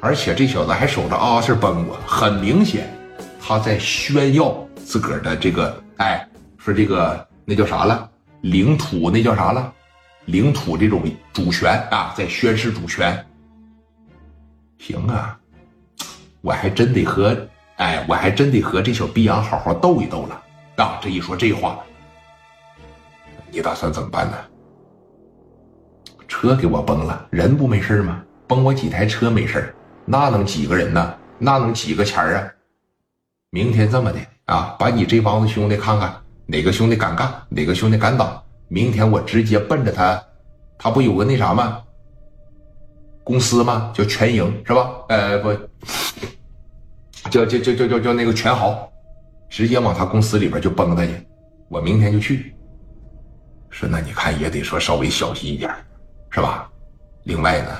而且这小子还守着阿是崩我，很明显他在炫耀自个儿的这个，哎，说这个那叫啥了？领土那叫啥了？领土这种主权啊，在宣示主权。行啊，我还真得和，哎，我还真得和这小逼羊好好斗一斗了啊！这一说这话，你打算怎么办呢？车给我崩了，人不没事吗？崩我几台车没事那能几个人呢？那能几个钱啊？明天这么的啊，把你这帮子兄弟看看，哪个兄弟敢干，哪个兄弟敢打。明天我直接奔着他，他不有个那啥吗？公司吗？叫全营是吧？呃，不，叫叫叫叫叫叫那个全豪，直接往他公司里边就崩他去。我明天就去。说那你看也得说稍微小心一点，是吧？另外呢，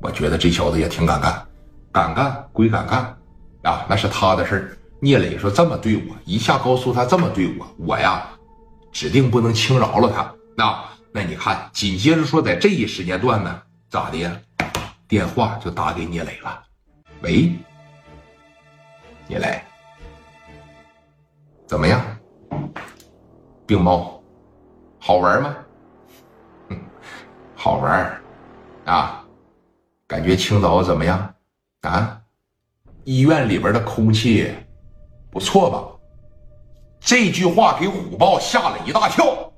我觉得这小子也挺敢干，敢干归敢干啊，那是他的事儿。聂磊说这么对我，一下高速他这么对我，我呀。指定不能轻饶了他。那那你看，紧接着说，在这一时间段呢，咋的呀？电话就打给聂磊了。喂，聂磊，怎么样？病猫，好玩吗？好玩啊！感觉青岛怎么样？啊？医院里边的空气不错吧？这句话给虎豹吓了一大跳。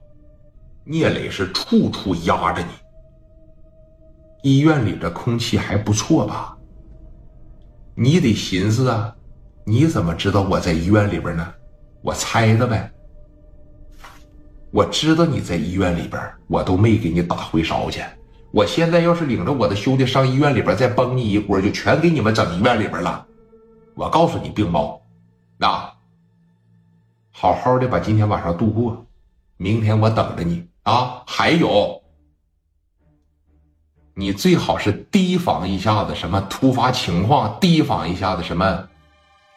聂磊是处处压着你。医院里的空气还不错吧？你得寻思啊，你怎么知道我在医院里边呢？我猜的呗。我知道你在医院里边，我都没给你打回勺去。我现在要是领着我的兄弟上医院里边再崩你一锅，就全给你们整医院里边了。我告诉你，病猫，那。好好的把今天晚上度过，明天我等着你啊！还有，你最好是提防一下子什么突发情况，提防一下子什么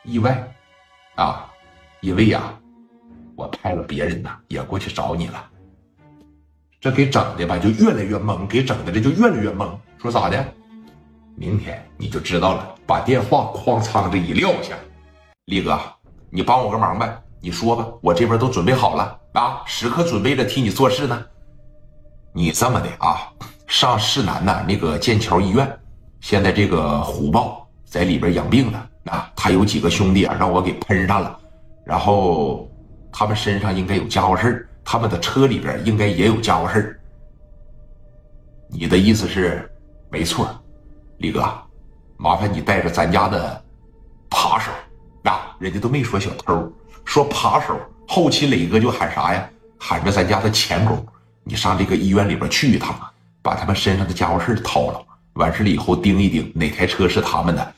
意外啊！因为呀，我派了别人呢，也过去找你了。这给整的吧，就越来越懵，给整的这就越来越懵。说咋的？明天你就知道了。把电话哐仓这一撂下，力哥，你帮我个忙呗。你说吧，我这边都准备好了啊，时刻准备着替你做事呢。你这么的啊，上市南的那个剑桥医院，现在这个虎豹在里边养病呢啊，他有几个兄弟啊，让我给喷上了，然后他们身上应该有家伙事他们的车里边应该也有家伙事你的意思是，没错，李哥，麻烦你带着咱家的扒手啊，人家都没说小偷。说扒手，后期磊哥就喊啥呀？喊着咱家的钱狗，你上这个医院里边去一趟，把他们身上的家伙事掏了，完事了以后盯一盯哪台车是他们的，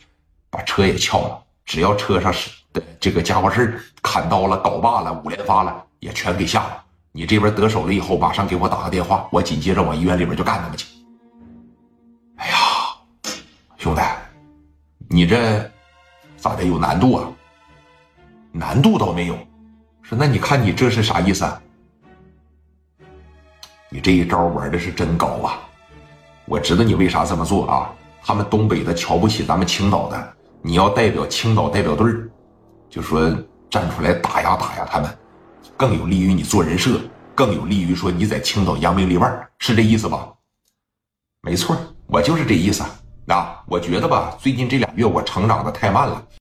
把车也撬了。只要车上是的这个家伙事砍刀了、镐把了、五连发了，也全给下了。你这边得手了以后，马上给我打个电话，我紧接着往医院里边就干他们去。哎呀，兄弟，你这咋的有难度啊？难度倒没有，说那你看你这是啥意思啊？你这一招玩的是真高啊！我知道你为啥这么做啊？他们东北的瞧不起咱们青岛的，你要代表青岛代表队就说站出来打压打压他们，更有利于你做人设，更有利于说你在青岛扬名立万，是这意思吧？没错，我就是这意思啊！我觉得吧，最近这俩月我成长的太慢了。